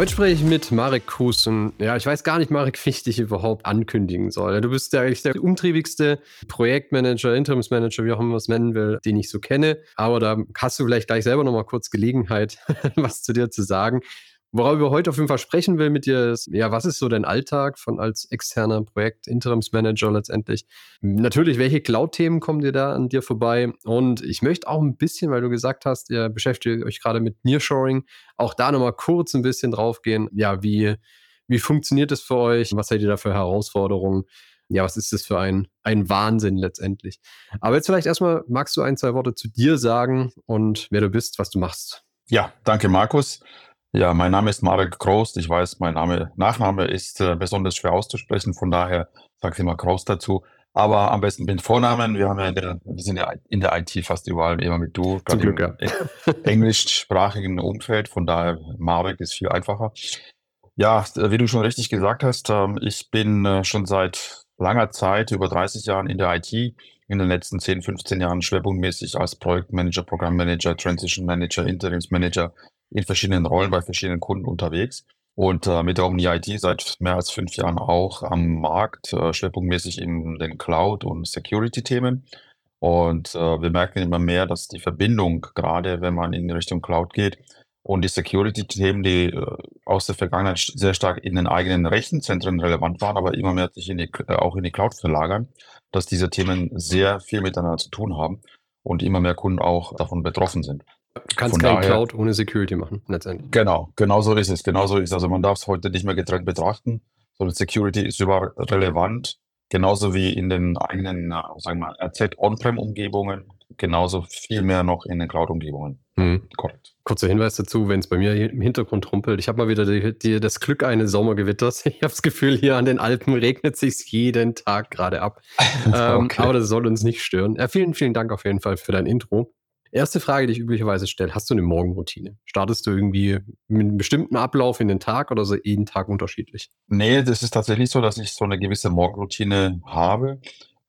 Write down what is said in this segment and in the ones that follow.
Heute spreche ich mit Marek Kus und ja, ich weiß gar nicht, Marek, wie ich dich überhaupt ankündigen soll. Du bist ja eigentlich der umtriebigste Projektmanager, Interimsmanager, wie auch immer man es nennen will, den ich so kenne. Aber da hast du vielleicht gleich selber nochmal kurz Gelegenheit, was zu dir zu sagen. Worauf wir heute auf jeden Fall sprechen will mit dir ist, ja, was ist so dein Alltag von als externer Projekt-Interimsmanager letztendlich? Natürlich, welche Cloud-Themen kommen dir da an dir vorbei? Und ich möchte auch ein bisschen, weil du gesagt hast, ihr beschäftigt euch gerade mit Nearshoring, auch da nochmal kurz ein bisschen draufgehen. Ja, wie, wie funktioniert das für euch? Was seid ihr da für Herausforderungen? Ja, was ist das für ein, ein Wahnsinn letztendlich? Aber jetzt vielleicht erstmal, magst du ein, zwei Worte zu dir sagen und wer du bist, was du machst? Ja, danke, Markus. Ja, mein Name ist Marek Kroos. Ich weiß, mein Name, Nachname ist äh, besonders schwer auszusprechen, von daher sage ich immer Kroos dazu. Aber am besten mit Vornamen. Wir haben ja in der, wir sind ja in der IT fast überall immer mit du, Zum Glück, ja. englischsprachigen Umfeld. Von daher Marek ist viel einfacher. Ja, wie du schon richtig gesagt hast, ähm, ich bin äh, schon seit langer Zeit, über 30 Jahren in der IT, in den letzten 10, 15 Jahren schwerpunktmäßig als Projektmanager, Programmmanager, Transition Manager, Interimsmanager in verschiedenen Rollen bei verschiedenen Kunden unterwegs und äh, mit der Omni IT seit mehr als fünf Jahren auch am Markt, äh, schwerpunktmäßig in den Cloud- und Security-Themen. Und äh, wir merken immer mehr, dass die Verbindung, gerade wenn man in Richtung Cloud geht, und die Security-Themen, die äh, aus der Vergangenheit sehr stark in den eigenen Rechenzentren relevant waren, aber immer mehr sich in die, äh, auch in die Cloud verlagern, dass diese Themen sehr viel miteinander zu tun haben und immer mehr Kunden auch davon betroffen sind. Du kannst Von kein Cloud ohne Security machen, letztendlich. Genau, genau so ist es. Genau so ist es. Also man darf es heute nicht mehr getrennt betrachten, sondern Security ist überall relevant, genauso wie in den eigenen, sagen wir mal, RZ On-Prem-Umgebungen, genauso viel mehr noch in den Cloud-Umgebungen. Mhm. Korrekt. Kurzer Hinweis dazu, wenn es bei mir im Hintergrund rumpelt. Ich habe mal wieder die, die, das Glück eines Sommergewitters. Ich habe das Gefühl, hier an den Alpen regnet sich jeden Tag gerade ab. ähm, okay. Aber das soll uns nicht stören. Ja, vielen, vielen Dank auf jeden Fall für dein Intro. Erste Frage, die ich üblicherweise stelle, hast du eine Morgenroutine? Startest du irgendwie mit einem bestimmten Ablauf in den Tag oder so jeden Tag unterschiedlich? Nee, das ist tatsächlich so, dass ich so eine gewisse Morgenroutine habe.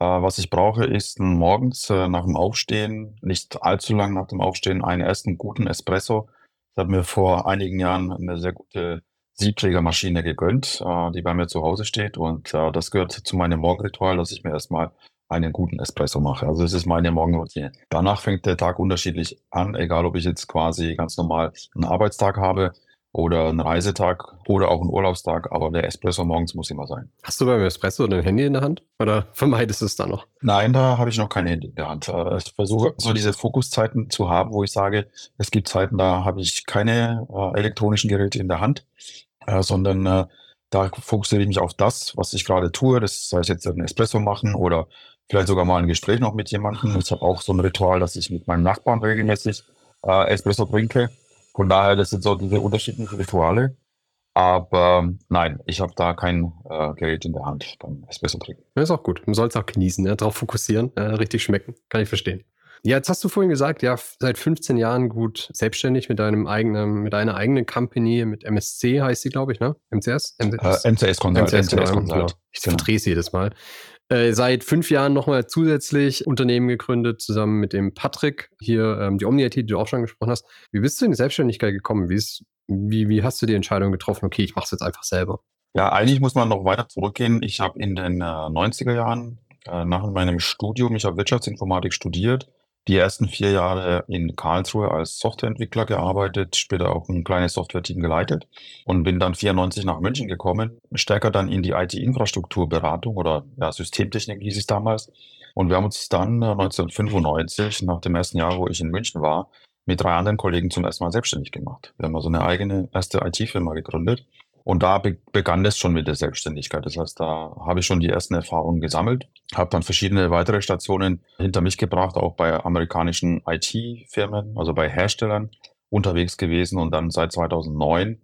Äh, was ich brauche, ist morgens äh, nach dem Aufstehen, nicht allzu lang nach dem Aufstehen, einen ersten guten Espresso. Ich habe mir vor einigen Jahren eine sehr gute Siebträgermaschine gegönnt, äh, die bei mir zu Hause steht. Und das gehört zu meinem Morgenritual, dass ich mir erstmal einen guten Espresso mache. Also das ist meine Morgenroutine. Danach fängt der Tag unterschiedlich an, egal ob ich jetzt quasi ganz normal einen Arbeitstag habe oder einen Reisetag oder auch einen Urlaubstag, aber der Espresso morgens muss immer sein. Hast du beim Espresso dein Handy in der Hand oder vermeidest du es da noch? Nein, da habe ich noch kein Handy in der Hand. Äh, ich versuche so diese Fokuszeiten zu haben, wo ich sage, es gibt Zeiten, da habe ich keine äh, elektronischen Geräte in der Hand, äh, sondern äh, da fokussiere ich mich auf das, was ich gerade tue. Das sei es jetzt ein Espresso machen oder vielleicht sogar mal ein Gespräch noch mit jemandem. Ich habe auch so ein Ritual, dass ich mit meinem Nachbarn regelmäßig äh, Espresso trinke. Von daher, das sind so diese unterschiedlichen Rituale. Aber nein, ich habe da kein äh, Gerät in der Hand beim Espresso trinken. Das ist auch gut. Man soll es auch genießen, ja, darauf fokussieren, äh, richtig schmecken. Kann ich verstehen. Ja, jetzt hast du vorhin gesagt, ja, seit 15 Jahren gut selbstständig mit deinem eigenen, mit deiner eigenen Company, mit MSC heißt sie, glaube ich, ne? MCS? MCS, äh, MCS Consult. MCS, MCS Consult. Genau. Ich verdrehe es jedes Mal. Äh, seit fünf Jahren nochmal zusätzlich Unternehmen gegründet, zusammen mit dem Patrick, hier ähm, die Omni-IT, die du auch schon gesprochen hast. Wie bist du in die Selbstständigkeit gekommen? Wie, ist, wie, wie hast du die Entscheidung getroffen, okay, ich mache es jetzt einfach selber? Ja, eigentlich muss man noch weiter zurückgehen. Ich habe in den äh, 90er Jahren äh, nach meinem Studium, ich habe Wirtschaftsinformatik studiert, die ersten vier Jahre in Karlsruhe als Softwareentwickler gearbeitet, später auch ein kleines Software-Team geleitet und bin dann 94 nach München gekommen, stärker dann in die IT-Infrastrukturberatung oder ja, Systemtechnik hieß es damals. Und wir haben uns dann 1995, äh, nach dem ersten Jahr, wo ich in München war, mit drei anderen Kollegen zum ersten Mal selbstständig gemacht. Wir haben also eine eigene erste IT-Firma gegründet und da be begann es schon mit der Selbstständigkeit. Das heißt, da habe ich schon die ersten Erfahrungen gesammelt, habe dann verschiedene weitere Stationen hinter mich gebracht, auch bei amerikanischen IT-Firmen, also bei Herstellern unterwegs gewesen und dann seit 2009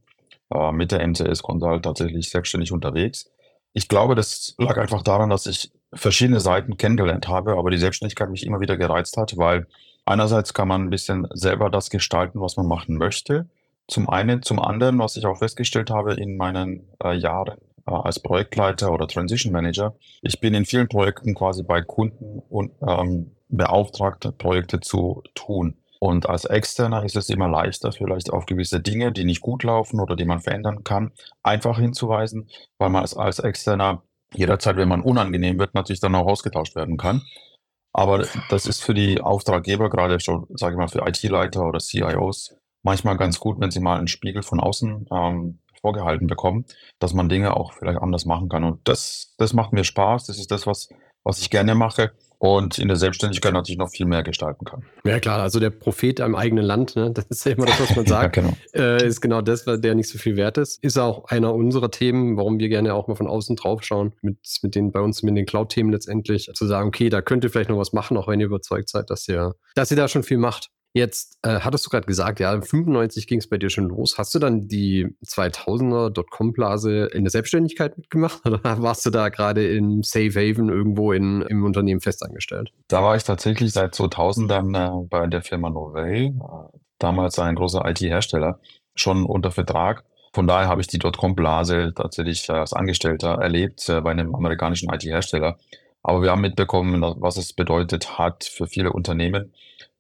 äh, mit der MCS Consult tatsächlich selbstständig unterwegs. Ich glaube, das lag einfach daran, dass ich verschiedene Seiten kennengelernt habe, aber die Selbstständigkeit mich immer wieder gereizt hat, weil einerseits kann man ein bisschen selber das gestalten, was man machen möchte. Zum einen, zum anderen, was ich auch festgestellt habe in meinen äh, Jahren äh, als Projektleiter oder Transition Manager, ich bin in vielen Projekten quasi bei Kunden und ähm, beauftragt, Projekte zu tun. Und als Externer ist es immer leichter, vielleicht auf gewisse Dinge, die nicht gut laufen oder die man verändern kann, einfach hinzuweisen, weil man als, als Externer jederzeit, wenn man unangenehm wird, natürlich dann auch ausgetauscht werden kann. Aber das ist für die Auftraggeber, gerade schon, sage ich mal, für IT-Leiter oder CIOs, manchmal ganz gut, wenn sie mal einen Spiegel von außen ähm, vorgehalten bekommen, dass man Dinge auch vielleicht anders machen kann. Und das, das macht mir Spaß. Das ist das, was, was ich gerne mache und in der Selbstständigkeit natürlich noch viel mehr gestalten kann. Ja klar, also der Prophet im eigenen Land, ne? das ist ja immer das, was man sagt, ja, genau. Äh, ist genau das, der nicht so viel wert ist. Ist auch einer unserer Themen, warum wir gerne auch mal von außen drauf schauen, mit, mit den, bei uns mit den Cloud-Themen letztendlich, zu sagen, okay, da könnt ihr vielleicht noch was machen, auch wenn ihr überzeugt seid, dass ihr, dass ihr da schon viel macht. Jetzt äh, hattest du gerade gesagt, ja, 95 ging es bei dir schon los. Hast du dann die 2000er Dotcom-Blase in der Selbstständigkeit mitgemacht oder warst du da gerade in Safe Haven irgendwo in, im Unternehmen festangestellt? Da war ich tatsächlich seit 2000 dann äh, bei der Firma Novell, äh, damals ein großer IT-Hersteller, schon unter Vertrag. Von daher habe ich die Dotcom-Blase tatsächlich als Angestellter erlebt äh, bei einem amerikanischen IT-Hersteller. Aber wir haben mitbekommen, was es bedeutet hat für viele Unternehmen,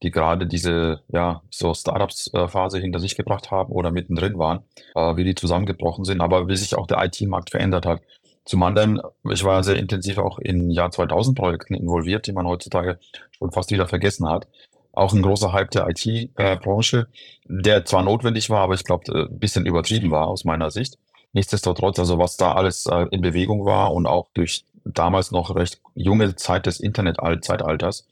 die gerade diese, ja, so Startups-Phase hinter sich gebracht haben oder mittendrin waren, äh, wie die zusammengebrochen sind, aber wie sich auch der IT-Markt verändert hat. Zum anderen, ich war sehr intensiv auch in Jahr 2000 Projekten involviert, die man heutzutage schon fast wieder vergessen hat. Auch ein großer Hype der IT-Branche, der zwar notwendig war, aber ich glaube, äh, ein bisschen übertrieben war aus meiner Sicht. Nichtsdestotrotz, also was da alles äh, in Bewegung war und auch durch damals noch recht junge Zeit des Internet-Zeitalters,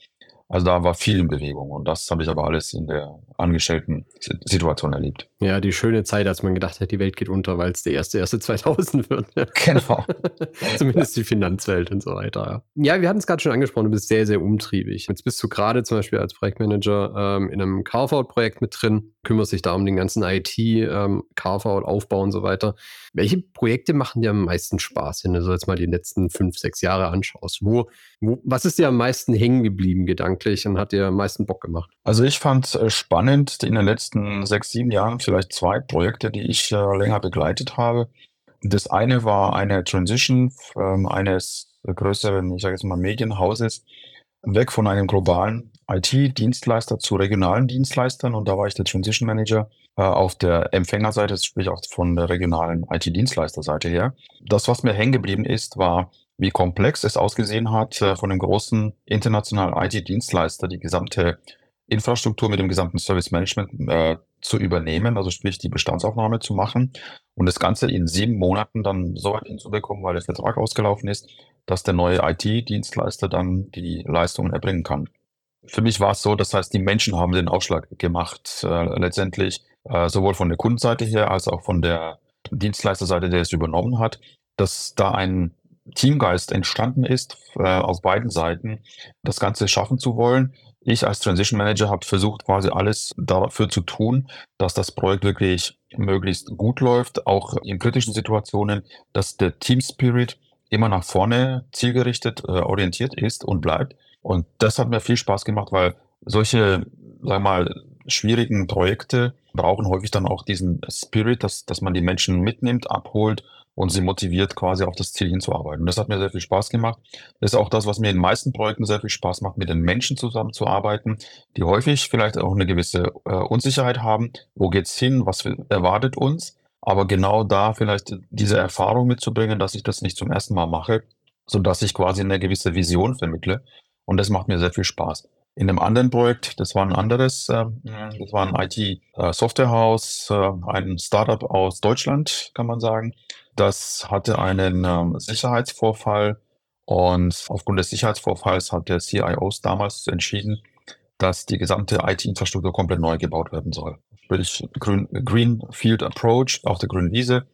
also da war viel in Bewegung und das habe ich aber alles in der angestellten Situation erlebt. Ja, die schöne Zeit, als man gedacht hat, die Welt geht unter, weil es der erste, erste 2000 wird. Genau. Zumindest die Finanzwelt und so weiter. Ja, wir hatten es gerade schon angesprochen, du bist sehr, sehr umtriebig. Jetzt bist du gerade zum Beispiel als Projektmanager ähm, in einem Carve-Out-Projekt mit drin, kümmerst dich da um den ganzen IT, ähm, Carve-Out, Aufbau und so weiter. Welche Projekte machen dir am meisten Spaß, wenn du so jetzt mal die letzten fünf, sechs Jahre anschaust? Wo, wo, was ist dir am meisten hängen geblieben gedanklich und hat dir am meisten Bock gemacht? Also ich fand äh, spannend in den letzten sechs, sieben Jahren vielleicht zwei Projekte, die ich äh, länger begleitet habe. Das eine war eine Transition ähm, eines größeren, ich sage jetzt mal Medienhauses, weg von einem globalen IT-Dienstleister zu regionalen Dienstleistern und da war ich der Transition Manager äh, auf der Empfängerseite, sprich auch von der regionalen IT-Dienstleisterseite her. Das, was mir hängen geblieben ist, war, wie komplex es ausgesehen hat, äh, von einem großen internationalen IT-Dienstleister die gesamte Infrastruktur mit dem gesamten Service Management äh, zu übernehmen, also sprich die Bestandsaufnahme zu machen und das Ganze in sieben Monaten dann so weit hinzubekommen, weil der Vertrag ausgelaufen ist, dass der neue IT-Dienstleister dann die Leistungen erbringen kann. Für mich war es so, das heißt, die Menschen haben den Ausschlag gemacht, äh, letztendlich äh, sowohl von der Kundenseite her als auch von der Dienstleisterseite, der es übernommen hat, dass da ein Teamgeist entstanden ist, äh, auf beiden Seiten, das Ganze schaffen zu wollen. Ich als Transition Manager habe versucht, quasi alles dafür zu tun, dass das Projekt wirklich möglichst gut läuft, auch in kritischen Situationen, dass der Team Spirit immer nach vorne zielgerichtet äh, orientiert ist und bleibt. Und das hat mir viel Spaß gemacht, weil solche, sag mal, schwierigen Projekte brauchen häufig dann auch diesen Spirit, dass, dass man die Menschen mitnimmt, abholt und sie motiviert, quasi auf das Ziel hinzuarbeiten. Das hat mir sehr viel Spaß gemacht. Das ist auch das, was mir in den meisten Projekten sehr viel Spaß macht, mit den Menschen zusammenzuarbeiten, die häufig vielleicht auch eine gewisse äh, Unsicherheit haben. Wo geht's hin? Was erwartet uns? Aber genau da vielleicht diese Erfahrung mitzubringen, dass ich das nicht zum ersten Mal mache, so dass ich quasi eine gewisse Vision vermittle. Und das macht mir sehr viel Spaß. In einem anderen Projekt, das war ein anderes, äh, das war ein IT-Softwarehaus, äh, ein Startup aus Deutschland, kann man sagen. Das hatte einen ähm, Sicherheitsvorfall und aufgrund des Sicherheitsvorfalls hat der CIO damals entschieden, dass die gesamte IT-Infrastruktur komplett neu gebaut werden soll. Sprich Green, Greenfield Approach auf der grünen Wiese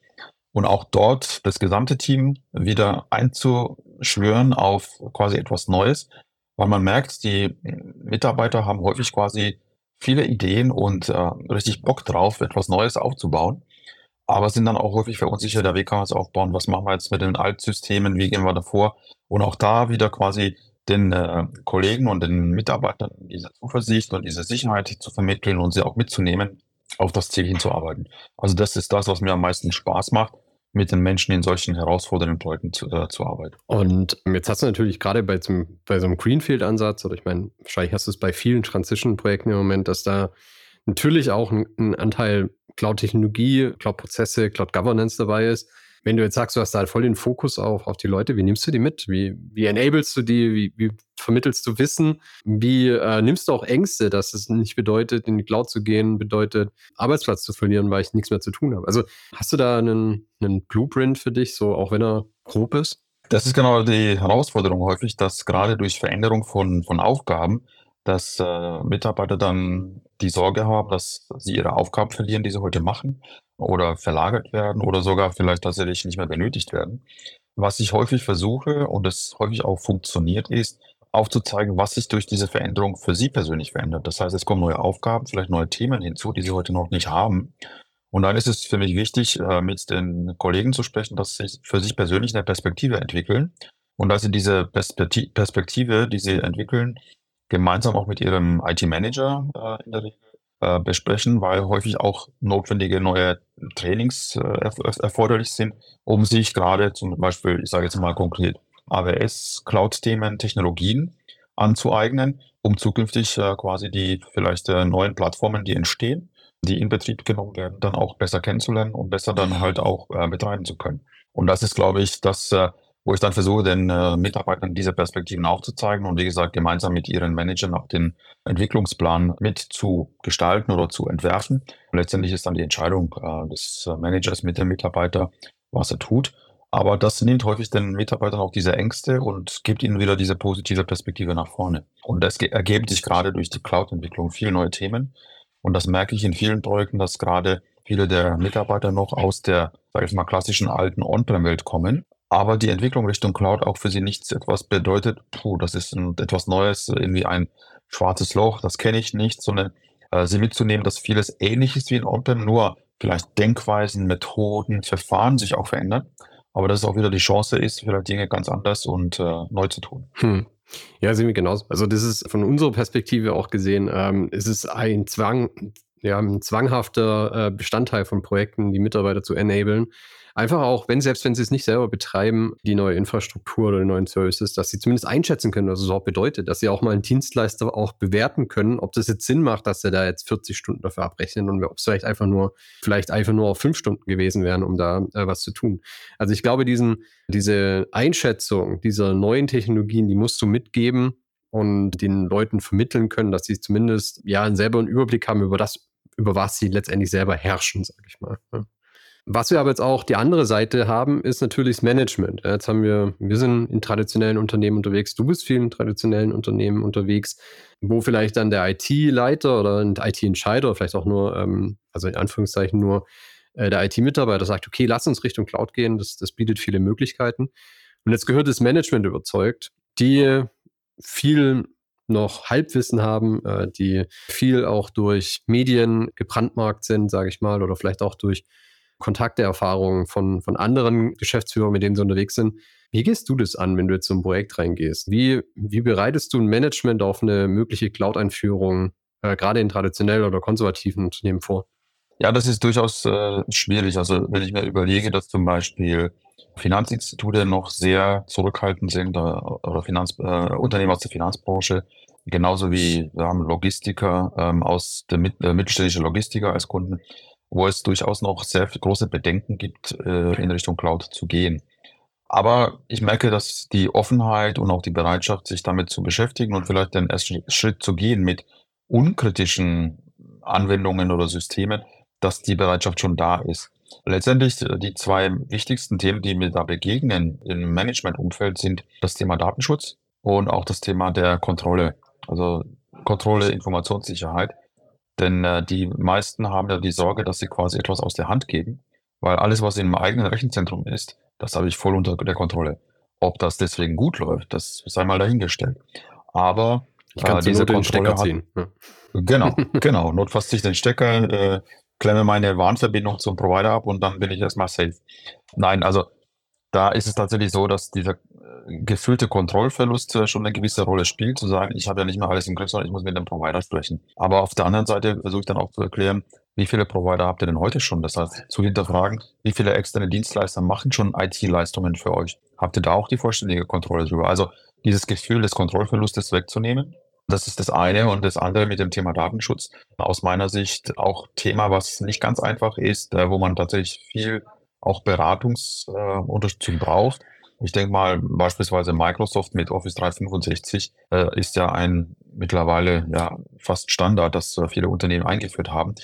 und auch dort das gesamte Team wieder einzuschwören auf quasi etwas Neues, weil man merkt, die Mitarbeiter haben häufig quasi viele Ideen und äh, richtig Bock drauf, etwas Neues aufzubauen. aber sind dann auch häufig verunsichert, ja, wie kann man es aufbauen, was machen wir jetzt mit den Altsystemen, wie gehen wir davor? Und auch da wieder quasi den äh, Kollegen und den Mitarbeitern diese Zuversicht und diese Sicherheit zu vermitteln und sie auch mitzunehmen, auf das Ziel hinzuarbeiten. Also das ist das, was mir am meisten Spaß macht, mit den Menschen in solchen herausfordernden Projekten zu, äh, zu arbeiten. Und jetzt hast du natürlich gerade bei, zum, bei so einem Greenfield-Ansatz, oder ich meine, wahrscheinlich hast du es bei vielen Transition-Projekten im Moment, dass da natürlich auch ein, ein Anteil Cloud-Technologie, Cloud-Prozesse, Cloud-Governance dabei ist. Wenn du jetzt sagst, du hast da halt voll den Fokus auf, auf die Leute, wie nimmst du die mit? Wie, wie enablest du die? Wie, wie vermittelst du Wissen? Wie äh, nimmst du auch Ängste, dass es nicht bedeutet, in die Cloud zu gehen, bedeutet, Arbeitsplatz zu verlieren, weil ich nichts mehr zu tun habe? Also hast du da einen, einen Blueprint für dich, so auch wenn er grob ist? Das ist genau die Herausforderung häufig, dass gerade durch Veränderung von, von Aufgaben, dass äh, Mitarbeiter dann die Sorge haben, dass sie ihre Aufgaben verlieren, die sie heute machen oder verlagert werden oder sogar vielleicht tatsächlich nicht mehr benötigt werden. Was ich häufig versuche und es häufig auch funktioniert, ist aufzuzeigen, was sich durch diese Veränderung für Sie persönlich verändert. Das heißt, es kommen neue Aufgaben, vielleicht neue Themen hinzu, die Sie heute noch nicht haben. Und dann ist es für mich wichtig, äh, mit den Kollegen zu sprechen, dass sie für sich persönlich eine Perspektive entwickeln und dass sie diese Perspektive, die sie entwickeln, gemeinsam auch mit ihrem IT-Manager äh, in der Regel äh, besprechen, weil häufig auch notwendige neue Trainings äh, erforderlich sind, um sich gerade zum Beispiel, ich sage jetzt mal konkret, AWS, Cloud-Themen, Technologien anzueignen, um zukünftig äh, quasi die vielleicht äh, neuen Plattformen, die entstehen, die in Betrieb genommen werden, dann auch besser kennenzulernen und besser dann halt auch äh, betreiben zu können. Und das ist, glaube ich, das, äh, wo ich dann versuche, den äh, Mitarbeitern diese Perspektiven aufzuzeigen und wie gesagt, gemeinsam mit ihren Managern auch den Entwicklungsplan mit zu gestalten oder zu entwerfen. Und letztendlich ist dann die Entscheidung äh, des äh, Managers mit dem Mitarbeiter, was er tut. Aber das nimmt häufig den Mitarbeitern auch diese Ängste und gibt ihnen wieder diese positive Perspektive nach vorne. Und es ergeben sich gerade durch die Cloud-Entwicklung viele neue Themen. Und das merke ich in vielen Projekten, dass gerade viele der Mitarbeiter noch aus der, sag ich mal, klassischen alten On-Prem-Welt kommen aber die Entwicklung Richtung Cloud auch für sie nichts etwas bedeutet, puh, das ist ein, etwas Neues, irgendwie ein schwarzes Loch, das kenne ich nicht, sondern äh, sie mitzunehmen, dass vieles ähnlich ist wie in On-Prem, nur vielleicht Denkweisen, Methoden, Verfahren sich auch verändern, aber dass es auch wieder die Chance ist, vielleicht Dinge ganz anders und äh, neu zu tun. Hm. Ja, sehen wir genauso. Also das ist von unserer Perspektive auch gesehen, ähm, ist es ein Zwang, ja, ein zwanghafter äh, Bestandteil von Projekten, die Mitarbeiter zu enablen, Einfach auch, wenn, selbst wenn sie es nicht selber betreiben, die neue Infrastruktur oder die neuen Services, dass sie zumindest einschätzen können, was es auch bedeutet, dass sie auch mal einen Dienstleister auch bewerten können, ob das jetzt Sinn macht, dass sie da jetzt 40 Stunden dafür abrechnen und ob es vielleicht einfach nur, vielleicht einfach nur auf fünf Stunden gewesen wären, um da äh, was zu tun. Also ich glaube, diesen, diese Einschätzung dieser neuen Technologien, die musst du mitgeben und den Leuten vermitteln können, dass sie zumindest ja selber einen Überblick haben über das, über was sie letztendlich selber herrschen, sage ich mal. Ja. Was wir aber jetzt auch die andere Seite haben, ist natürlich das Management. Jetzt haben wir, wir sind in traditionellen Unternehmen unterwegs, du bist viel in traditionellen Unternehmen unterwegs, wo vielleicht dann der IT-Leiter oder ein IT-Entscheider, vielleicht auch nur, ähm, also in Anführungszeichen nur äh, der IT-Mitarbeiter sagt, okay, lass uns Richtung Cloud gehen, das, das bietet viele Möglichkeiten. Und jetzt gehört das Management überzeugt, die viel noch Halbwissen haben, äh, die viel auch durch Medien gebrandmarkt sind, sage ich mal, oder vielleicht auch durch Kontakteerfahrungen von, von anderen Geschäftsführern, mit denen sie unterwegs sind. Wie gehst du das an, wenn du jetzt so Projekt reingehst? Wie, wie bereitest du ein Management auf eine mögliche Cloud-Einführung, äh, gerade in traditionell oder konservativen Unternehmen vor? Ja, das ist durchaus äh, schwierig. Also wenn ich mir überlege, dass zum Beispiel Finanzinstitute noch sehr zurückhaltend sind äh, oder Finanz, äh, Unternehmen aus der Finanzbranche, genauso wie wir haben Logistiker ähm, aus der mit, äh, mittelständischen Logistiker als Kunden, wo es durchaus noch sehr große Bedenken gibt, äh, in Richtung Cloud zu gehen. Aber ich merke, dass die Offenheit und auch die Bereitschaft, sich damit zu beschäftigen und vielleicht den ersten Schritt zu gehen mit unkritischen Anwendungen oder Systemen, dass die Bereitschaft schon da ist. Letztendlich äh, die zwei wichtigsten Themen, die mir da begegnen im Managementumfeld, sind das Thema Datenschutz und auch das Thema der Kontrolle. Also Kontrolle, Informationssicherheit. Denn äh, die meisten haben ja die Sorge, dass sie quasi etwas aus der Hand geben, weil alles, was im eigenen Rechenzentrum ist, das habe ich voll unter der Kontrolle. Ob das deswegen gut läuft, das sei mal dahingestellt. Aber ich kann äh, diese Kontrolle den Stecker hat, ziehen. Ja. Genau, genau. Notfalls sich den Stecker, äh, klemme meine Warnverbindung zum Provider ab und dann bin ich erstmal safe. Nein, also da ist es tatsächlich so, dass dieser äh, gefühlte Kontrollverlust schon eine gewisse Rolle spielt, zu sagen, ich habe ja nicht mehr alles im Griff, sondern ich muss mit dem Provider sprechen. Aber auf der anderen Seite versuche ich dann auch zu erklären, wie viele Provider habt ihr denn heute schon? Das heißt, zu hinterfragen, wie viele externe Dienstleister machen schon IT-Leistungen für euch? Habt ihr da auch die vollständige Kontrolle drüber? Also dieses Gefühl des Kontrollverlustes wegzunehmen, das ist das eine. Und das andere mit dem Thema Datenschutz. Aus meiner Sicht auch Thema, was nicht ganz einfach ist, äh, wo man tatsächlich viel auch Beratungsunterstützung äh, braucht. Ich denke mal, beispielsweise Microsoft mit Office 365 äh, ist ja ein mittlerweile ja fast Standard, das äh, viele Unternehmen eingeführt haben.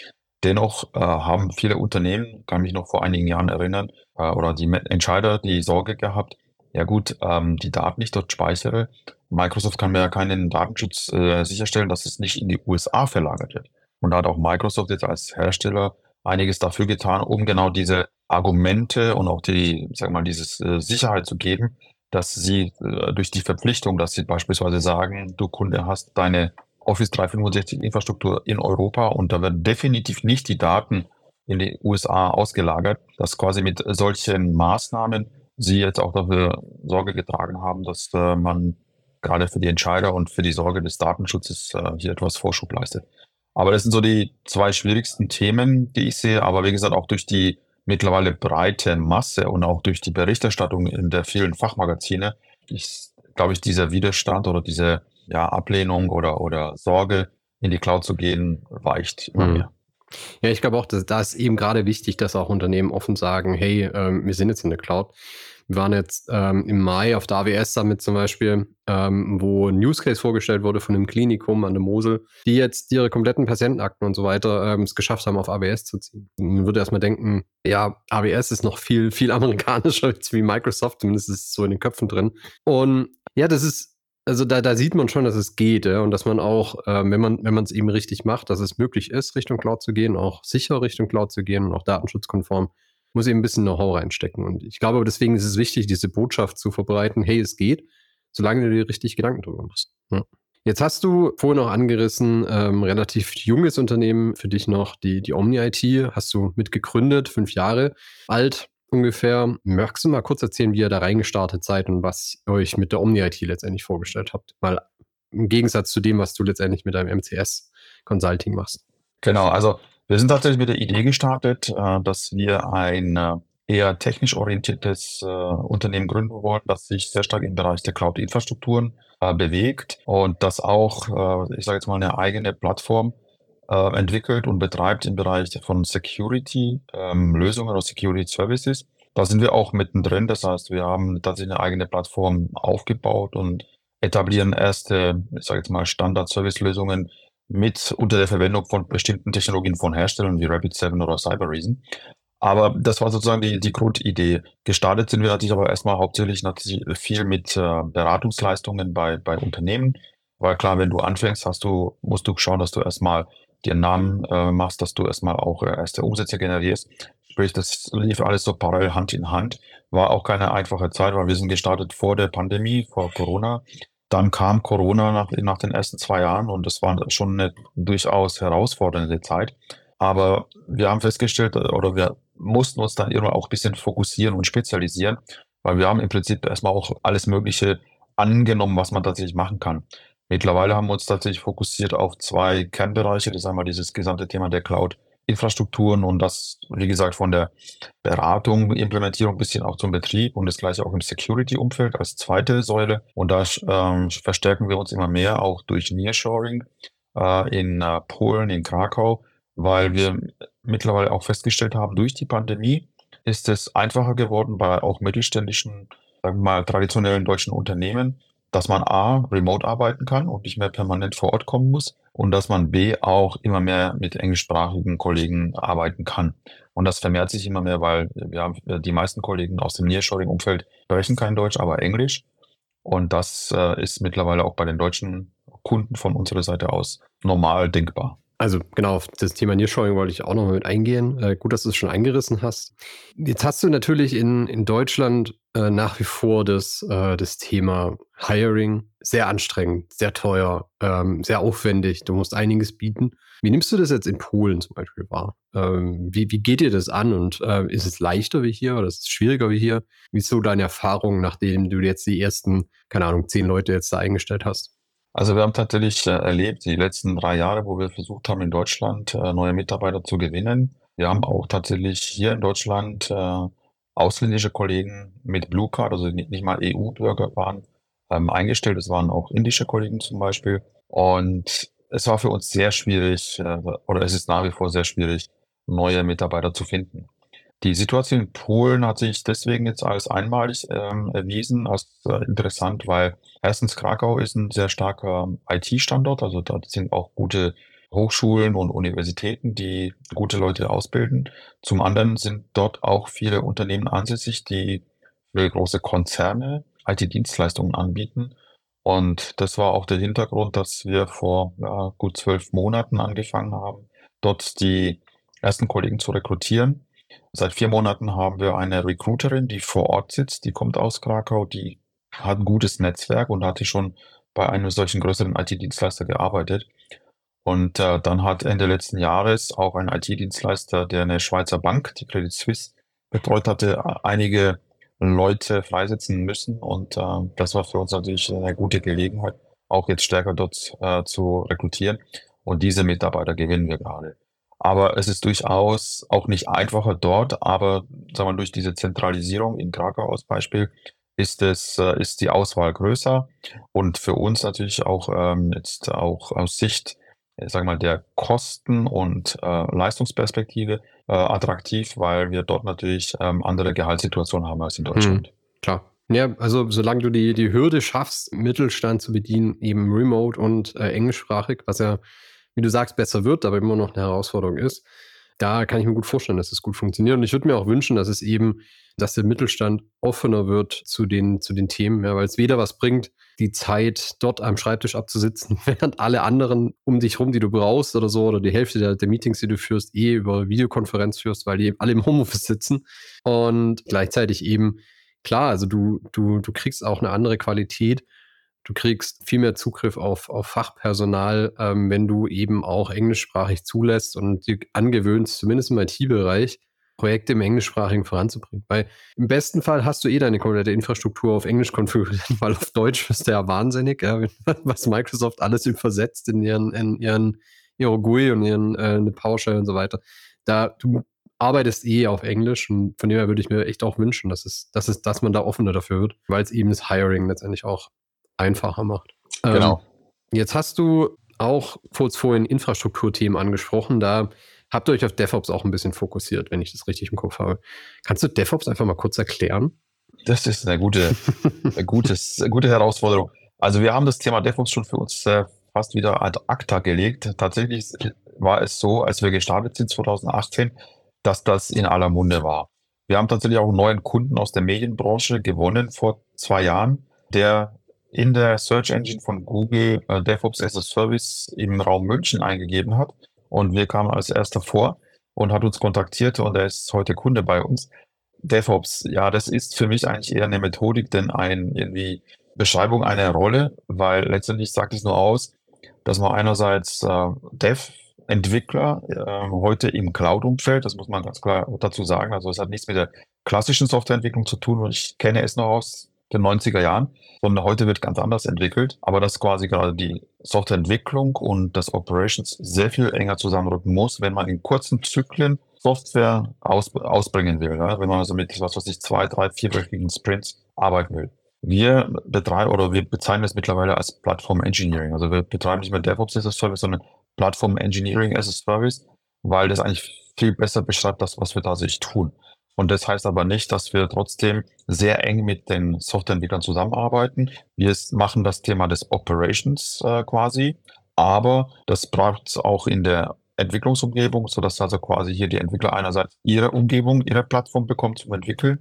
Dennoch äh, haben viele Unternehmen, kann mich noch vor einigen Jahren erinnern, äh, oder die Entscheider die Sorge gehabt, ja gut, ähm, die Daten, die ich dort speichere, Microsoft kann mir ja keinen Datenschutz äh, sicherstellen, dass es nicht in die USA verlagert wird. Und da hat auch Microsoft jetzt als Hersteller einiges dafür getan, um genau diese Argumente und auch die, sag mal, dieses äh, Sicherheit zu geben, dass sie äh, durch die Verpflichtung, dass sie beispielsweise sagen, du Kunde hast deine Office 365 Infrastruktur in Europa und da werden definitiv nicht die Daten in die USA ausgelagert, dass quasi mit solchen Maßnahmen sie jetzt auch dafür Sorge getragen haben, dass äh, man gerade für die Entscheider und für die Sorge des Datenschutzes äh, hier etwas Vorschub leistet. Aber das sind so die zwei schwierigsten Themen, die ich sehe. Aber wie gesagt, auch durch die mittlerweile breite Masse und auch durch die Berichterstattung in der vielen Fachmagazine, ich glaube ich, dieser Widerstand oder diese ja, Ablehnung oder, oder Sorge, in die Cloud zu gehen, weicht immer mhm. mehr. Ja, ich glaube auch, dass da ist eben gerade wichtig, dass auch Unternehmen offen sagen, hey, ähm, wir sind jetzt in der Cloud. Wir waren jetzt ähm, im Mai auf der AWS Summit zum Beispiel, ähm, wo ein Use Case vorgestellt wurde von einem Klinikum an der Mosel, die jetzt ihre kompletten Patientenakten und so weiter ähm, es geschafft haben, auf AWS zu ziehen. Man würde erstmal denken, ja, AWS ist noch viel, viel amerikanischer als wie Microsoft, zumindest ist es so in den Köpfen drin. Und ja, das ist also da, da sieht man schon, dass es geht ja, und dass man auch, äh, wenn man wenn man es eben richtig macht, dass es möglich ist, Richtung Cloud zu gehen, auch sicher Richtung Cloud zu gehen und auch datenschutzkonform muss eben ein bisschen Know-how reinstecken. Und ich glaube, deswegen ist es wichtig, diese Botschaft zu verbreiten, hey, es geht, solange du dir richtig Gedanken drüber machst. Ja. Jetzt hast du vorhin noch angerissen, ähm, relativ junges Unternehmen für dich noch, die, die Omni-IT, hast du mitgegründet, fünf Jahre alt ungefähr. Möchtest du mal kurz erzählen, wie ihr da reingestartet seid und was ihr euch mit der Omni-IT letztendlich vorgestellt habt? Mal im Gegensatz zu dem, was du letztendlich mit deinem MCS-Consulting machst. Genau, also wir sind tatsächlich mit der Idee gestartet, äh, dass wir ein äh, eher technisch orientiertes äh, Unternehmen gründen wollen, das sich sehr stark im Bereich der Cloud-Infrastrukturen bewegt und das auch, ich sage jetzt mal, eine eigene Plattform entwickelt und betreibt im Bereich von Security-Lösungen ähm, oder Security Services. Da sind wir auch mittendrin. Das heißt, wir haben tatsächlich eine eigene Plattform aufgebaut und etablieren erste, ich sage jetzt mal, Standard-Service-Lösungen mit unter der Verwendung von bestimmten Technologien von Herstellern wie Rapid7 oder Cybereason. Aber das war sozusagen die, die Grundidee. Gestartet sind wir natürlich aber erstmal hauptsächlich natürlich viel mit äh, Beratungsleistungen bei, bei Unternehmen. Weil klar, wenn du anfängst, hast du, musst du schauen, dass du erstmal dir einen Namen äh, machst, dass du erstmal auch äh, erste Umsätze generierst. Sprich, das lief alles so parallel Hand in Hand. War auch keine einfache Zeit, weil wir sind gestartet vor der Pandemie, vor Corona. Dann kam Corona nach, nach den ersten zwei Jahren und das war schon eine durchaus herausfordernde Zeit. Aber wir haben festgestellt, oder wir mussten uns dann irgendwann auch ein bisschen fokussieren und spezialisieren, weil wir haben im Prinzip erstmal auch alles Mögliche angenommen, was man tatsächlich machen kann. Mittlerweile haben wir uns tatsächlich fokussiert auf zwei Kernbereiche. Das ist einmal dieses gesamte Thema der Cloud Infrastrukturen und das, wie gesagt, von der Beratung, Implementierung ein bisschen auch zum Betrieb und das gleiche auch im Security-Umfeld als zweite Säule. Und da ähm, verstärken wir uns immer mehr auch durch Nearshoring äh, in äh, Polen, in Krakau, weil wir mittlerweile auch festgestellt haben, durch die Pandemie ist es einfacher geworden bei auch mittelständischen, sagen wir mal, traditionellen deutschen Unternehmen, dass man A, remote arbeiten kann und nicht mehr permanent vor Ort kommen muss und dass man B, auch immer mehr mit englischsprachigen Kollegen arbeiten kann. Und das vermehrt sich immer mehr, weil wir haben die meisten Kollegen aus dem Nearshoring-Umfeld sprechen kein Deutsch, aber Englisch. Und das äh, ist mittlerweile auch bei den deutschen Kunden von unserer Seite aus normal denkbar. Also genau, auf das Thema Nearshoring wollte ich auch noch mal mit eingehen. Äh, gut, dass du es schon angerissen hast. Jetzt hast du natürlich in, in Deutschland äh, nach wie vor das, äh, das Thema Hiring sehr anstrengend, sehr teuer, ähm, sehr aufwendig. Du musst einiges bieten. Wie nimmst du das jetzt in Polen zum Beispiel wahr? Ähm, wie, wie geht dir das an und äh, ist es leichter wie hier oder ist es schwieriger wie hier? Wie ist so deine Erfahrung, nachdem du jetzt die ersten, keine Ahnung, zehn Leute jetzt da eingestellt hast? Also wir haben tatsächlich äh, erlebt, die letzten drei Jahre, wo wir versucht haben, in Deutschland äh, neue Mitarbeiter zu gewinnen. Wir haben auch tatsächlich hier in Deutschland äh, ausländische Kollegen mit Blue Card, also nicht, mal EU-Bürger waren, ähm, eingestellt. Es waren auch indische Kollegen zum Beispiel. Und es war für uns sehr schwierig, äh, oder es ist nach wie vor sehr schwierig, neue Mitarbeiter zu finden. Die Situation in Polen hat sich deswegen jetzt als einmalig ähm, erwiesen, als äh, interessant, weil erstens Krakau ist ein sehr starker IT-Standort, also da sind auch gute Hochschulen und Universitäten, die gute Leute ausbilden. Zum anderen sind dort auch viele Unternehmen ansässig, die für große Konzerne IT-Dienstleistungen anbieten. Und das war auch der Hintergrund, dass wir vor ja, gut zwölf Monaten angefangen haben, dort die ersten Kollegen zu rekrutieren. Seit vier Monaten haben wir eine Recruiterin, die vor Ort sitzt, die kommt aus Krakau, die hat ein gutes Netzwerk und hatte schon bei einem solchen größeren IT-Dienstleister gearbeitet. Und äh, dann hat Ende letzten Jahres auch ein IT-Dienstleister, der eine Schweizer Bank, die Credit Suisse, betreut hatte, einige Leute freisetzen müssen. Und äh, das war für uns natürlich eine gute Gelegenheit, auch jetzt stärker dort äh, zu rekrutieren. Und diese Mitarbeiter gewinnen wir gerade. Aber es ist durchaus auch nicht einfacher dort, aber sagen wir, durch diese Zentralisierung in Krakau als Beispiel ist es, äh, ist die Auswahl größer und für uns natürlich auch ähm, jetzt auch aus Sicht, äh, sagen wir mal, der Kosten- und äh, Leistungsperspektive äh, attraktiv, weil wir dort natürlich ähm, andere Gehaltssituationen haben als in Deutschland. Hm, klar. Ja, also solange du die, die Hürde schaffst, Mittelstand zu bedienen, eben remote und äh, englischsprachig, was ja wie du sagst, besser wird, aber immer noch eine Herausforderung ist. Da kann ich mir gut vorstellen, dass es gut funktioniert. Und ich würde mir auch wünschen, dass es eben, dass der Mittelstand offener wird zu den, zu den Themen, ja, weil es weder was bringt, die Zeit dort am Schreibtisch abzusitzen, während alle anderen um dich rum, die du brauchst oder so, oder die Hälfte der, der Meetings, die du führst, eh über Videokonferenz führst, weil die alle im Homeoffice sitzen. Und gleichzeitig eben, klar, also du, du, du kriegst auch eine andere Qualität Du kriegst viel mehr Zugriff auf, auf Fachpersonal, ähm, wenn du eben auch englischsprachig zulässt und dir angewöhnst, zumindest im IT-Bereich, Projekte im Englischsprachigen voranzubringen. Weil im besten Fall hast du eh deine komplette Infrastruktur auf Englisch konfiguriert, weil auf Deutsch du ja wahnsinnig, ja, was Microsoft alles übersetzt in ihren, in ihren ihre GUI und ihren äh, eine PowerShell und so weiter. Da du arbeitest eh auf Englisch und von dem her würde ich mir echt auch wünschen, dass es, dass es, dass man da offener dafür wird, weil es eben das Hiring letztendlich auch einfacher macht. Genau. Ähm, jetzt hast du auch kurz vorhin Infrastrukturthemen angesprochen. Da habt ihr euch auf DevOps auch ein bisschen fokussiert, wenn ich das richtig im Kopf habe. Kannst du DevOps einfach mal kurz erklären? Das ist eine gute, eine gutes, eine gute Herausforderung. Also wir haben das Thema DevOps schon für uns äh, fast wieder ad acta gelegt. Tatsächlich war es so, als wir gestartet sind 2018, dass das in aller Munde war. Wir haben tatsächlich auch einen neuen Kunden aus der Medienbranche gewonnen vor zwei Jahren, der in der Search Engine von Google äh, DevOps as a Service im Raum München eingegeben hat. Und wir kamen als erster vor und hat uns kontaktiert und er ist heute Kunde bei uns. DevOps, ja, das ist für mich eigentlich eher eine Methodik, denn ein irgendwie Beschreibung einer Rolle, weil letztendlich sagt es nur aus, dass man einerseits äh, Dev Entwickler äh, heute im Cloud-Umfeld, das muss man ganz klar dazu sagen. Also es hat nichts mit der klassischen Softwareentwicklung zu tun und ich kenne es noch aus den 90er Jahren, sondern heute wird ganz anders entwickelt. Aber dass quasi gerade die Softwareentwicklung und das Operations sehr viel enger zusammenrücken muss, wenn man in kurzen Zyklen Software aus, ausbringen will. Ja? Wenn man also mit, was weiß ich, zwei, drei, vierwöchigen Sprints arbeiten will. Wir betreiben oder wir bezeichnen es mittlerweile als Plattform Engineering. Also wir betreiben nicht mehr DevOps as a Service, sondern Plattform Engineering as a Service, weil das eigentlich viel besser beschreibt, das, was wir sich tun. Und das heißt aber nicht, dass wir trotzdem sehr eng mit den Softwareentwicklern zusammenarbeiten. Wir machen das Thema des Operations äh, quasi, aber das braucht es auch in der Entwicklungsumgebung, sodass also quasi hier die Entwickler einerseits ihre Umgebung, ihre Plattform bekommen zum Entwickeln,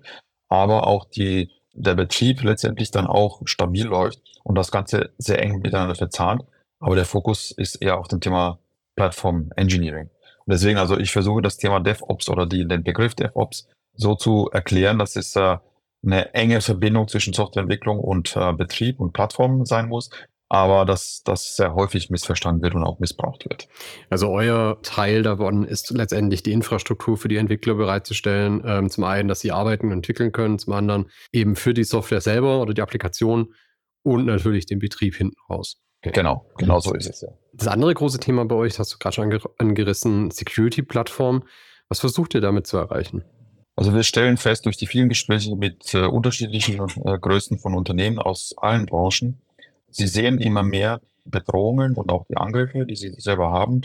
aber auch die, der Betrieb letztendlich dann auch stabil läuft und das Ganze sehr eng miteinander verzahnt. Aber der Fokus ist eher auf dem Thema Platform Engineering. Deswegen, also ich versuche das Thema DevOps oder die, den Begriff DevOps so zu erklären, dass es äh, eine enge Verbindung zwischen Softwareentwicklung und äh, Betrieb und Plattform sein muss, aber dass das sehr häufig missverstanden wird und auch missbraucht wird. Also euer Teil davon ist letztendlich die Infrastruktur für die Entwickler bereitzustellen. Ähm, zum einen, dass sie arbeiten und entwickeln können, zum anderen eben für die Software selber oder die Applikation und natürlich den Betrieb hinten raus. Okay. Genau, genau so ist es ja. Das andere große Thema bei euch, das hast du gerade schon angerissen, Security-Plattform. Was versucht ihr damit zu erreichen? Also wir stellen fest durch die vielen Gespräche mit äh, unterschiedlichen äh, Größen von Unternehmen aus allen Branchen, sie sehen immer mehr Bedrohungen und auch die Angriffe, die sie selber haben.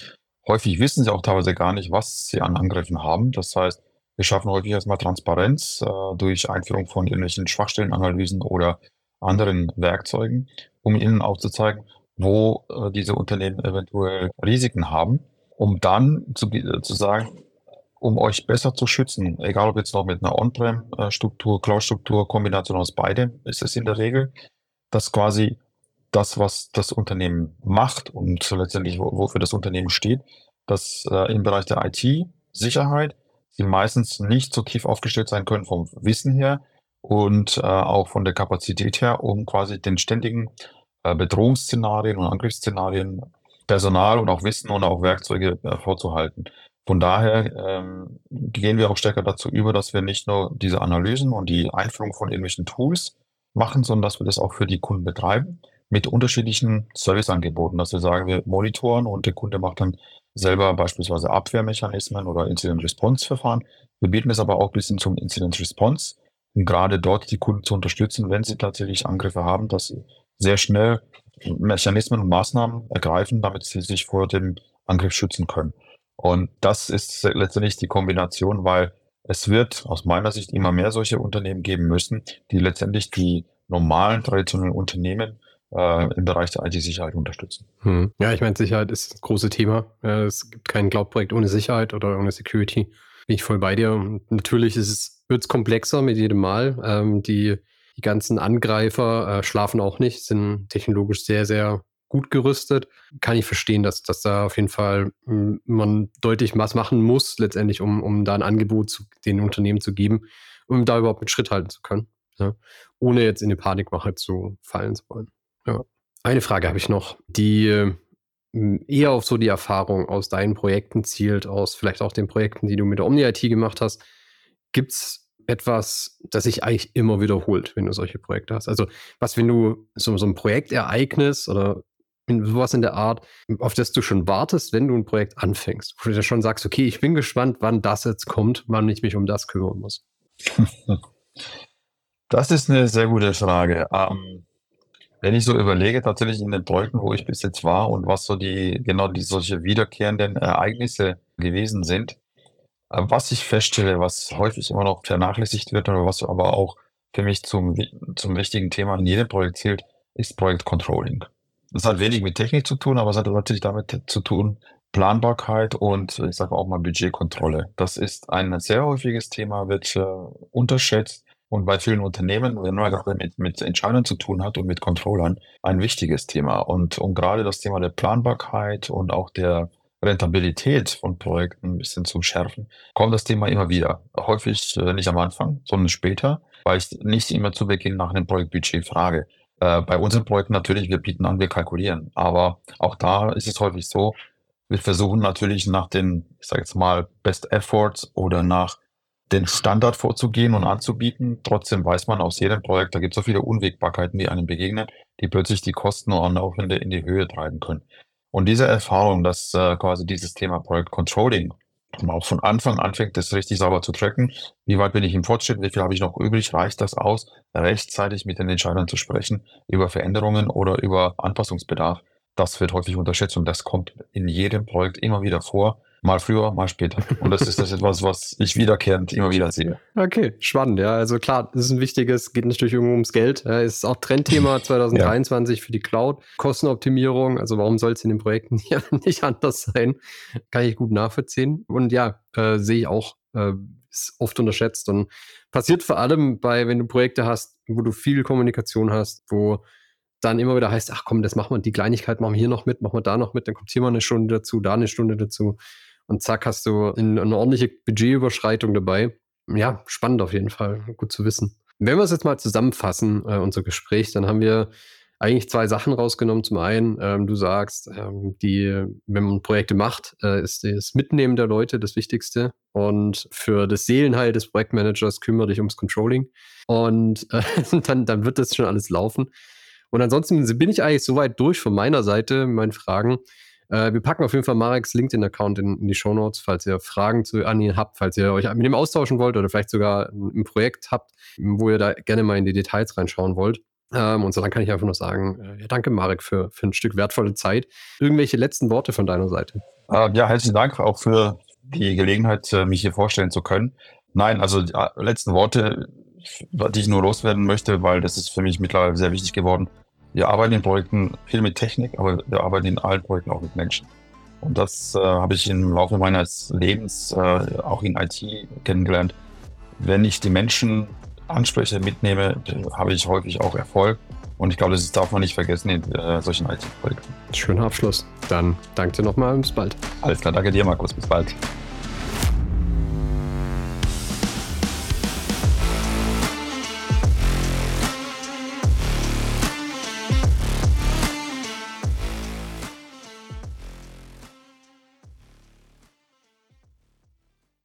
Häufig wissen sie auch teilweise gar nicht, was sie an Angriffen haben. Das heißt, wir schaffen häufig erstmal Transparenz äh, durch Einführung von irgendwelchen Schwachstellenanalysen oder anderen Werkzeugen, um ihnen auch zu zeigen, wo äh, diese Unternehmen eventuell Risiken haben, um dann zu, äh, zu sagen, um euch besser zu schützen, egal ob jetzt noch mit einer On-Prem-Struktur, Cloud-Struktur, Kombination aus beidem, ist es in der Regel, dass quasi das, was das Unternehmen macht und letztendlich wofür das Unternehmen steht, dass äh, im Bereich der IT-Sicherheit sie meistens nicht so tief aufgestellt sein können vom Wissen her und äh, auch von der Kapazität her, um quasi den ständigen äh, Bedrohungsszenarien und Angriffsszenarien Personal und auch Wissen und auch Werkzeuge äh, vorzuhalten. Von daher ähm, gehen wir auch stärker dazu über, dass wir nicht nur diese Analysen und die Einführung von irgendwelchen Tools machen, sondern dass wir das auch für die Kunden betreiben mit unterschiedlichen Serviceangeboten, dass wir sagen, wir monitoren und der Kunde macht dann selber beispielsweise Abwehrmechanismen oder Incident-Response-Verfahren. Wir bieten es aber auch ein bisschen zum Incident-Response, um gerade dort die Kunden zu unterstützen, wenn sie tatsächlich Angriffe haben, dass sie sehr schnell Mechanismen und Maßnahmen ergreifen, damit sie sich vor dem Angriff schützen können. Und das ist letztendlich die Kombination, weil es wird aus meiner Sicht immer mehr solche Unternehmen geben müssen, die letztendlich die normalen traditionellen Unternehmen äh, im Bereich der IT-Sicherheit unterstützen. Hm. Ja, ich meine, Sicherheit ist das große Thema. Es gibt kein Cloud-Projekt ohne Sicherheit oder ohne Security. Bin ich voll bei dir. Und natürlich wird es komplexer mit jedem Mal. Ähm, die, die ganzen Angreifer äh, schlafen auch nicht, sind technologisch sehr, sehr gut gerüstet. Kann ich verstehen, dass, dass da auf jeden Fall hm, man deutlich was machen muss, letztendlich, um, um da ein Angebot zu den Unternehmen zu geben, um da überhaupt mit Schritt halten zu können. Ja? Ohne jetzt in die Panikmache zu fallen zu wollen. Ja. Eine Frage habe ich noch, die ähm, eher auf so die Erfahrung aus deinen Projekten zielt, aus vielleicht auch den Projekten, die du mit der Omni-IT gemacht hast. Gibt es etwas, das sich eigentlich immer wiederholt, wenn du solche Projekte hast? Also, was, wenn du so, so ein Projektereignis oder sowas in der Art, auf das du schon wartest, wenn du ein Projekt anfängst, wo du schon sagst, okay, ich bin gespannt, wann das jetzt kommt, wann ich mich um das kümmern muss? Das ist eine sehr gute Frage. Ähm, wenn ich so überlege, tatsächlich in den Projekten, wo ich bis jetzt war und was so die, genau die solche wiederkehrenden Ereignisse gewesen sind, äh, was ich feststelle, was häufig immer noch vernachlässigt wird oder was aber auch für mich zum, zum wichtigen Thema in jedem Projekt zählt, ist Projektcontrolling. Das hat wenig mit Technik zu tun, aber es hat natürlich damit zu tun, Planbarkeit und ich sage auch mal Budgetkontrolle. Das ist ein sehr häufiges Thema, wird äh, unterschätzt und bei vielen Unternehmen, wenn man gerade mit, mit Entscheidern zu tun hat und mit Controllern, ein wichtiges Thema. Und, und gerade das Thema der Planbarkeit und auch der Rentabilität von Projekten ein bisschen zu schärfen, kommt das Thema immer wieder. Häufig äh, nicht am Anfang, sondern später, weil ich nicht immer zu Beginn nach einem Projektbudget frage. Äh, bei unseren Projekten natürlich, wir bieten an, wir kalkulieren. Aber auch da ist es häufig so, wir versuchen natürlich nach den, ich sage jetzt mal, Best Efforts oder nach den Standard vorzugehen und anzubieten. Trotzdem weiß man aus jedem Projekt, da gibt es so viele Unwägbarkeiten, die einem begegnen, die plötzlich die Kosten und Aufwände in die Höhe treiben können. Und diese Erfahrung, dass äh, quasi dieses Thema Project Controlling auch von Anfang anfängt, das richtig sauber zu tracken. Wie weit bin ich im Fortschritt? Wie viel habe ich noch übrig? Reicht das aus, rechtzeitig mit den Entscheidern zu sprechen über Veränderungen oder über Anpassungsbedarf? Das wird häufig unterschätzt und das kommt in jedem Projekt immer wieder vor. Mal früher, mal später. Und das ist das etwas, was ich wiederkehrend immer wieder sehe. Okay, spannend, ja. Also klar, das ist ein wichtiges, geht natürlich irgendwo ums Geld. Ja, ist auch Trendthema 2023 ja. für die Cloud. Kostenoptimierung, also warum soll es in den Projekten hier nicht anders sein? Kann ich gut nachvollziehen. Und ja, äh, sehe ich auch, äh, ist oft unterschätzt und passiert vor allem bei, wenn du Projekte hast, wo du viel Kommunikation hast, wo dann immer wieder heißt, ach komm, das machen wir, die Kleinigkeit machen wir hier noch mit, machen wir da noch mit, dann kommt hier mal eine Stunde dazu, da eine Stunde dazu. Und zack, hast du eine ordentliche Budgetüberschreitung dabei. Ja, spannend auf jeden Fall. Gut zu wissen. Wenn wir es jetzt mal zusammenfassen, äh, unser Gespräch, dann haben wir eigentlich zwei Sachen rausgenommen. Zum einen, ähm, du sagst, ähm, die, wenn man Projekte macht, äh, ist das Mitnehmen der Leute das Wichtigste. Und für das Seelenheil des Projektmanagers kümmere dich ums Controlling. Und äh, dann, dann wird das schon alles laufen. Und ansonsten bin ich eigentlich soweit durch von meiner Seite, meinen Fragen. Äh, wir packen auf jeden Fall Mareks LinkedIn-Account in, in, die Show Notes, falls ihr Fragen zu an ihn habt, falls ihr euch mit ihm austauschen wollt oder vielleicht sogar ein Projekt habt, wo ihr da gerne mal in die Details reinschauen wollt. Ähm, und so dann kann ich einfach nur sagen, äh, ja, danke Marek für, für ein Stück wertvolle Zeit. Irgendwelche letzten Worte von deiner Seite? Äh, ja, herzlichen Dank auch für die Gelegenheit, äh, mich hier vorstellen zu können. Nein, also die äh, letzten Worte, die ich nur loswerden möchte, weil das ist für mich mittlerweile sehr wichtig geworden. Wir arbeiten in Projekten viel mit Technik, aber wir arbeiten in allen Projekten auch mit Menschen. Und das äh, habe ich im Laufe meines Lebens äh, auch in IT kennengelernt. Wenn ich die Menschen anspreche, mitnehme, habe ich häufig auch Erfolg. Und ich glaube, das darf man nicht vergessen in äh, solchen IT-Projekten. Schöner Abschluss. Dann danke dir nochmal und bis bald. Alles klar, danke dir, Markus. Bis bald.